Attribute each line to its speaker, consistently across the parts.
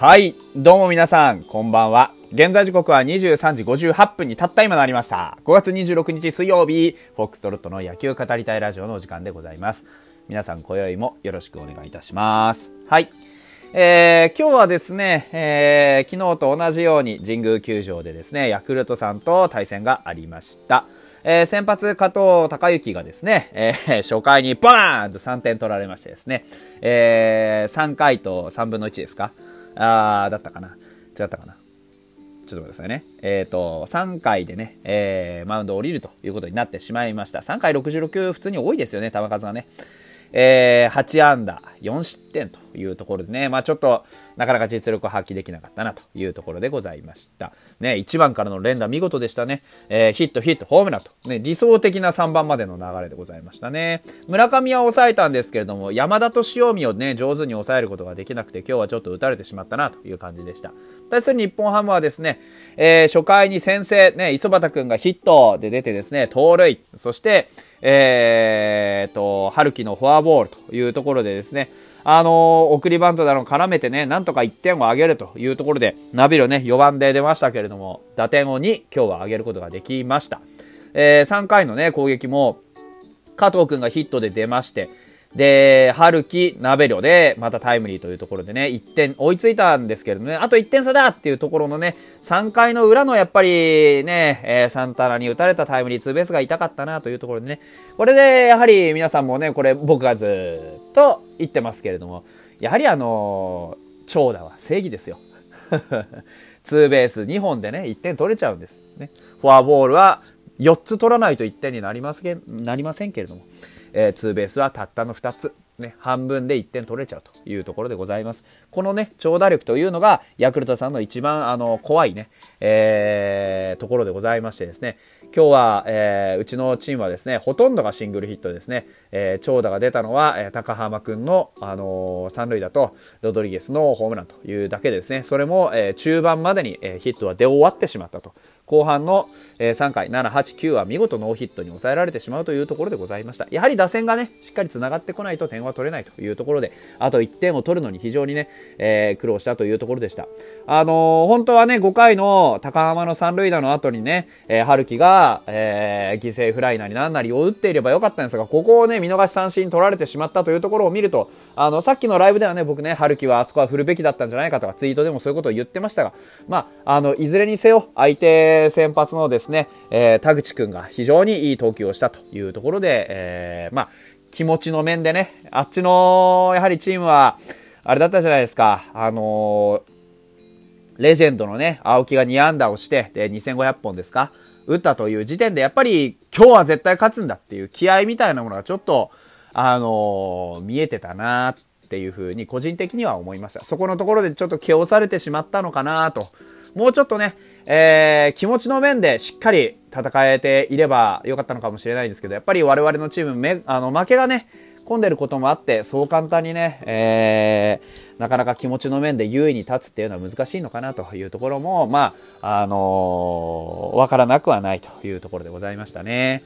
Speaker 1: はい。どうも皆さん、こんばんは。現在時刻は23時58分にたった今なりました。5月26日水曜日、フォックストロットの野球語りたいラジオのお時間でございます。皆さん、今宵もよろしくお願いいたします。はい。えー、今日はですね、えー、昨日と同じように神宮球場でですね、ヤクルトさんと対戦がありました。えー、先発加藤隆之がですね、えー、初回にバーンと3点取られましてですね、えー、3回と3分の1ですかあー、だったかな違ったかなちょっと待ってくださいね。えっ、と、3回でね、えー、マウンドを降りるということになってしまいました。3回66普通に多いですよね、球数がね。えー、8安打、4失点というところでね、まあちょっと、なかなか実力を発揮できなかったなというところでございました。ね、1番からの連打見事でしたね。えー、ヒット、ヒット、ホームランと、ね、理想的な3番までの流れでございましたね。村上は抑えたんですけれども、山田と塩見をね、上手に抑えることができなくて、今日はちょっと打たれてしまったなという感じでした。対する日本ハムはですね、えー、初回に先制、ね、磯畑くんがヒットで出てですね、盗塁、そして、えー、と、春樹のフォアボールというところでですね、あのー、送りバントなど絡めてね、なんとか1点を上げるというところで、ナビルね、4番で出ましたけれども、打点を2、今日は上げることができました。えー、3回のね、攻撃も、加藤くんがヒットで出まして、で、春樹、ナベリョで、またタイムリーというところでね、1点追いついたんですけれどもね、あと1点差だっていうところのね、3回の裏のやっぱりね、えー、サンタナに打たれたタイムリーツーベースが痛かったなというところでね、これでやはり皆さんもね、これ僕がずっと言ってますけれども、やはりあのー、長打は正義ですよ。ツーベース2本でね、1点取れちゃうんです。ね。フォアボールは4つ取らないと1点になりませんなりませんけれども、えー、ツーベースはたったの2つ。ね、半分で1点取れちゃうというところでございます。このね、長打力というのが、ヤクルトさんの一番、あの、怖いね、えー、ところでございましてですね、今日は、えー、うちのチームはですね、ほとんどがシングルヒットですね、えー、長打が出たのは、えー、高浜くんの、あのー、三塁打と、ロドリゲスのホームランというだけでですね、それも、えー、中盤までに、えー、ヒットは出終わってしまったと。後半の、え、3回、7、8、9は見事ノーヒットに抑えられてしまうというところでございました。やはり打線がね、しっかり繋がってこないと点は取れないというところで、あと1点を取るのに非常にね、えー、苦労したというところでした。あのー、本当はね、5回の高浜の三塁打の後にね、えー、春樹が、えー、犠牲フライなりなんなりを打っていればよかったんですが、ここをね、見逃し三振取られてしまったというところを見ると、あの、さっきのライブではね、僕ね、春樹はあそこは振るべきだったんじゃないかとか、ツイートでもそういうことを言ってましたが、まあ、あの、いずれにせよ、相手先発のですね、えー、田口くんが非常にいい投球をしたというところで、えー、まあ、気持ちの面でね、あっちの、やはりチームは、あれだったじゃないですか、あの、レジェンドのね、青木が2安打をして、で、2500本ですか打ったという時点で、やっぱり今日は絶対勝つんだっていう気合みたいなものがちょっと、あの、見えてたなっていうふうに個人的には思いました。そこのところでちょっと気をされてしまったのかなと。もうちょっとね、えー、気持ちの面でしっかり戦えていればよかったのかもしれないんですけど、やっぱり我々のチームめ、あの、負けがね、込んでることもあって、そう簡単にね、えー、なかなか気持ちの面で優位に立つっていうのは難しいのかなというところも、まあ、あのー、からなくはないというところでございましたね。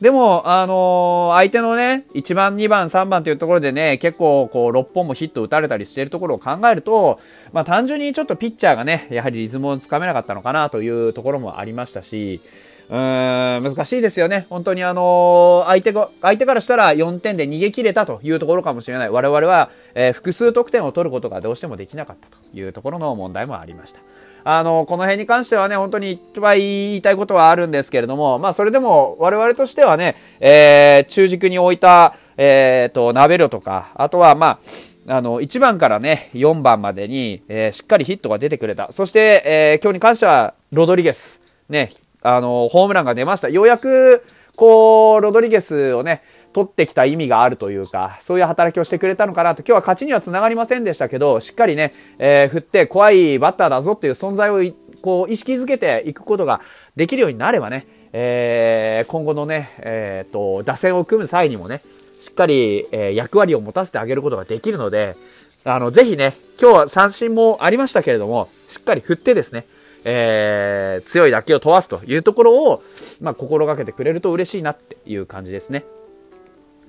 Speaker 1: でも、あのー、相手のね、1番、2番、3番というところでね、結構、こう、6本もヒット打たれたりしているところを考えると、まあ、単純にちょっとピッチャーがね、やはりリズムをつかめなかったのかなというところもありましたし、うーん、難しいですよね。本当にあのー、相手が、相手からしたら4点で逃げ切れたというところかもしれない。我々は、えー、複数得点を取ることがどうしてもできなかったというところの問題もありました。あの、この辺に関してはね、本当にいっぱい言いたいことはあるんですけれども、まあ、それでも我々としてはね、えー、中軸に置いた、えっ、ー、と、ナベロとか、あとは、まあ、あの、1番からね、4番までに、えー、しっかりヒットが出てくれた。そして、えー、今日に関しては、ロドリゲス。ね、あの、ホームランが出ました。ようやく、こう、ロドリゲスをね、取ってきた意味があるというか、そういう働きをしてくれたのかなと、今日は勝ちには繋がりませんでしたけど、しっかりね、えー、振って怖いバッターだぞっていう存在を、こう、意識づけていくことができるようになればね、えー、今後のね、えっ、ー、と、打線を組む際にもね、しっかり、えー、役割を持たせてあげることができるので、あの、ぜひね、今日は三振もありましたけれども、しっかり振ってですね、えー、強い打球を飛ばすというところを、まあ、心がけてくれると嬉しいなっていう感じですね。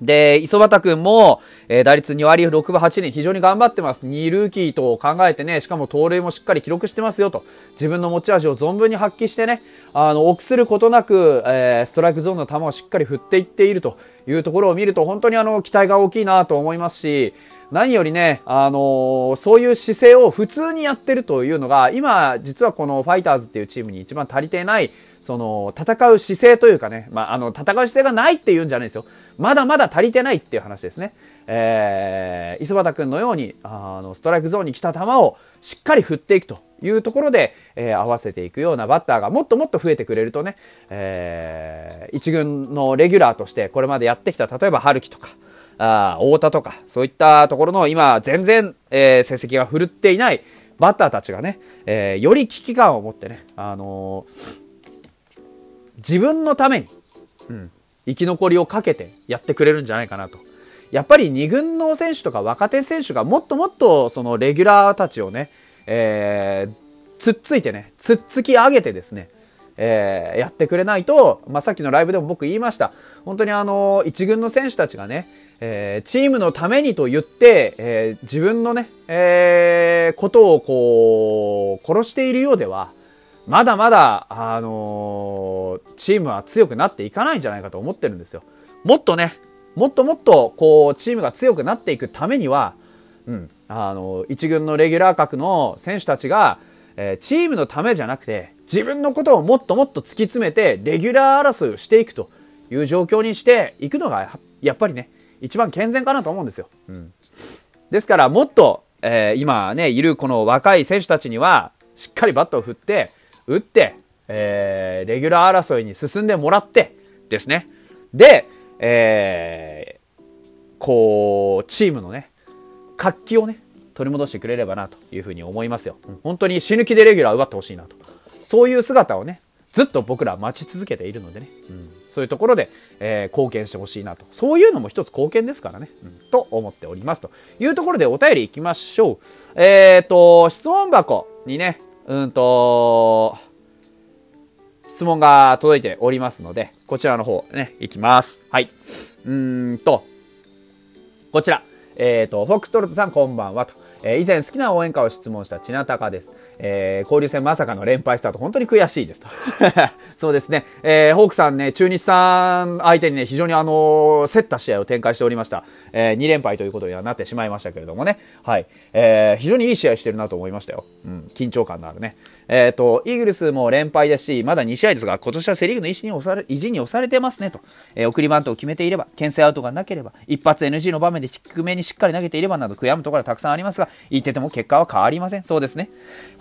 Speaker 1: で、磯畑くんも、えー、打率2割6分8厘非常に頑張ってます。2ルーキーと考えてね、しかも盗塁もしっかり記録してますよと。自分の持ち味を存分に発揮してね、あの、臆することなく、えー、ストライクゾーンの球をしっかり振っていっているというところを見ると、本当にあの、期待が大きいなと思いますし、何よりね、あのー、そういう姿勢を普通にやってるというのが、今、実はこのファイターズっていうチームに一番足りてない、その、戦う姿勢というかね、まあ、あの、戦う姿勢がないっていうんじゃないですよ。まだまだ足りてないっていう話ですね。えー、磯畑君のように、あの、ストライクゾーンに来た球をしっかり振っていくというところで、えー、合わせていくようなバッターがもっともっと増えてくれるとね、えー、一軍のレギュラーとしてこれまでやってきた、例えば春樹とか、あ太田とか、そういったところの今、全然、えー、成績が振るっていないバッターたちがね、えー、より危機感を持ってね、あのー、自分のために、うん、生き残りをかけてやってくれるんじゃないかなと。やっぱり2軍の選手とか若手選手がもっともっとそのレギュラーたちをね、えー、つっついてね、つっつき上げてですね、えー、やってくれないと、まあ、さっきのライブでも僕言いました。本当にあの、一軍の選手たちがね、えー、チームのためにと言って、えー、自分のね、え、ことをこう、殺しているようでは、まだまだ、あの、チームは強くなっていかないんじゃないかと思ってるんですよ。もっとね、もっともっと、こう、チームが強くなっていくためには、うん、あの、一軍のレギュラー格の選手たちが、えー、チームのためじゃなくて、自分のことをもっともっと突き詰めて、レギュラー争いをしていくという状況にしていくのが、やっぱりね、一番健全かなと思うんですよ。うん。ですから、もっと、えー、今ね、いるこの若い選手たちには、しっかりバットを振って、打って、えー、レギュラー争いに進んでもらって、ですね。で、えー、こう、チームのね、活気をね、取り戻してくれればなというふうに思いますよ。本当に死ぬ気でレギュラー奪ってほしいなと。そういう姿をね、ずっと僕ら待ち続けているのでね。うんそういうところで、えー、貢献してほしいなと。そういうのも一つ貢献ですからね。うん、と思っております。というところでお便り行きましょう。えっ、ー、と、質問箱にね、うんと、質問が届いておりますので、こちらの方ね、行きます。はい。うーんと、こちら。えっ、ー、と、フォックストロットさんこんばんはと。えー、以前好きな応援歌を質問したちなたかです。えー、交流戦まさかの連敗スタート、本当に悔しいですと。そうですね。えー、ホークさんね、中日さん相手にね、非常にあの、競った試合を展開しておりました。えー、2連敗ということにはなってしまいましたけれどもね。はい。えー、非常にいい試合してるなと思いましたよ。うん、緊張感のあるね。えっ、ー、と、イーグルスも連敗ですし、まだ2試合ですが、今年はセリーグの意地に押され、意地に押されてますねと。えー、送りバントを決めていれば、牽制アウトがなければ、一発 NG の場面で低めにしっかり投げていればなど悔やむところはたくさんありますが、言ってても結果は変わりません。そうですね。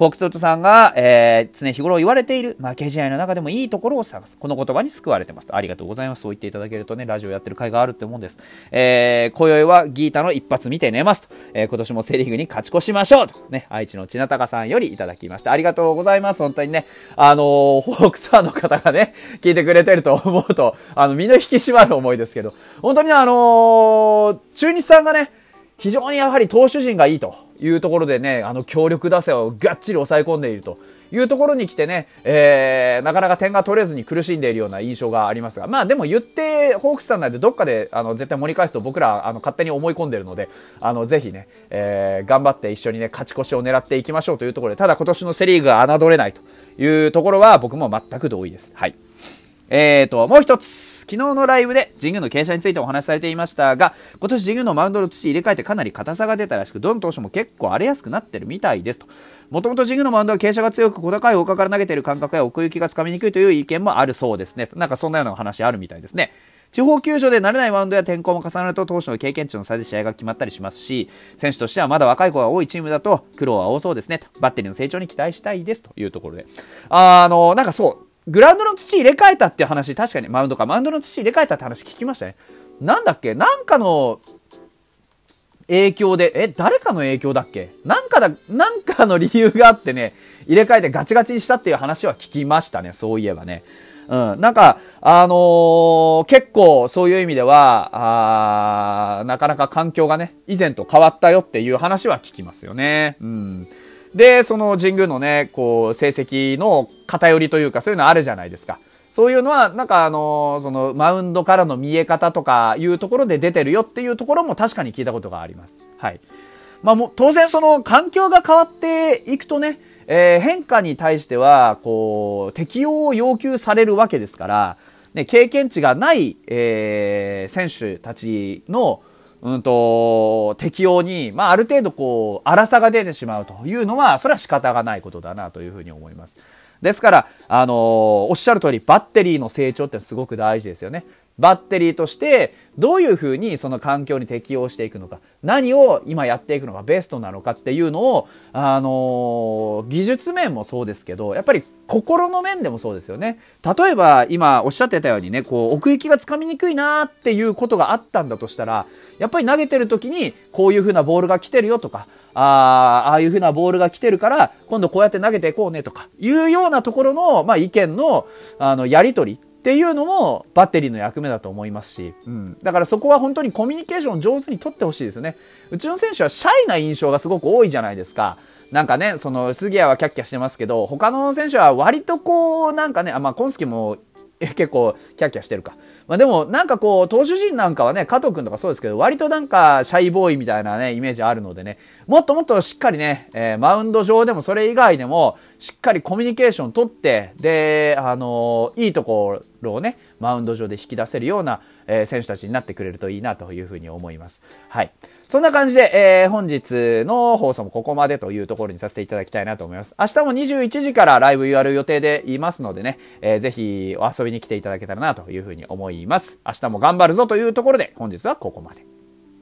Speaker 1: フォークストットさんが、えー、常日頃言われている、負け試合の中でもいいところを探す。この言葉に救われてます。ありがとうございます。そう言っていただけるとね、ラジオやってる甲斐があるって思うんです。えー、今宵はギータの一発見て寝ますと。えー、今年もセリーグに勝ち越しましょうと。ね、愛知の千名高さんよりいただきました。ありがとうございます。本当にね。あのー、ホークスファンの方がね、聞いてくれてると思うと、あの、身の引き締まる思いですけど、本当にねあのー、中日さんがね、非常にやはり投手陣がいいというところでね、あの強力打線をがっちり抑え込んでいるというところに来てね、えー、なかなか点が取れずに苦しんでいるような印象がありますが、まあでも言って、ホークスさんなんでどっかであの絶対盛り返すと僕らあの勝手に思い込んでるので、あのぜひね、えー、頑張って一緒にね、勝ち越しを狙っていきましょうというところで、ただ今年のセリーグが侮れないというところは僕も全く同意です。はい。えーと、もう一つ。昨日のライブで神宮の傾斜についてお話しされていましたが、今年神宮のマウンドの土入れ替えてかなり硬さが出たらしく、どの投手も結構荒れやすくなってるみたいですと。もともと神宮のマウンドは傾斜が強く小高い丘から投げてる感覚や奥行きがつかみにくいという意見もあるそうですね。なんかそんなような話あるみたいですね。地方球場で慣れないマウンドや天候も重なると投手の経験値の差で試合が決まったりしますし、選手としてはまだ若い子が多いチームだと苦労は多そうですねと。バッテリーの成長に期待したいですというところで。あの、なんかそう、グラウンドの土入れ替えたって話、確かにマウンドか、マウンドの土入れ替えたって話聞きましたね。なんだっけ？なんかの影響で、え、誰かの影響だっけ？なんかだ、なんかの理由があってね、入れ替えてガチガチにしたっていう話は聞きましたね。そういえばね。うん。なんか、あのー、結構そういう意味では、あなかなか環境がね、以前と変わったよっていう話は聞きますよね。うん。で、その神宮のね、こう、成績の偏りというか、そういうのあるじゃないですか。そういうのは、なんかあの、その、マウンドからの見え方とかいうところで出てるよっていうところも確かに聞いたことがあります。はい。まあもう、当然その環境が変わっていくとね、えー、変化に対しては、こう、適応を要求されるわけですから、ね、経験値がない、えー、選手たちの、うんと、適用に、まあ、ある程度こう、荒さが出てしまうというのは、それは仕方がないことだなというふうに思います。ですから、あのー、おっしゃる通り、バッテリーの成長ってすごく大事ですよね。バッテリーとしてどういうふうにその環境に適応していくのか何を今やっていくのがベストなのかっていうのを、あの、技術面もそうですけどやっぱり心の面でもそうですよね。例えば今おっしゃってたようにねこう奥行きがつかみにくいなっていうことがあったんだとしたらやっぱり投げてる時にこういうふうなボールが来てるよとかあああいうふうなボールが来てるから今度こうやって投げていこうねとかいうようなところの、まあ、意見のあのやり取りっていうのもバッテリーの役目だと思いますし、うん、だからそこは本当にコミュニケーションを上手に取ってほしいですよね。うちの選手はシャイな印象がすごく多いじゃないですか。なんかね、その杉谷はキャッキャしてますけど、他の選手は割とこう、なんかね、あまあ、コンスキも結構キャッキャしてるか。まあでもなんかこう、投手陣なんかはね、加藤くんとかそうですけど、割となんかシャイボーイみたいなね、イメージあるのでね、もっともっとしっかりね、えー、マウンド上でもそれ以外でも、しっかりコミュニケーション取って、で、あのー、いいところをね、マウンド上で引き出せるような、えー、選手たちになってくれるといいなというふうに思います。はい。そんな感じで、えー、本日の放送もここまでというところにさせていただきたいなと思います。明日も21時からライブやる予定でいますのでね、えー、ぜひお遊びに来ていただけたらなというふうに思います。明日も頑張るぞというところで、本日はここまで。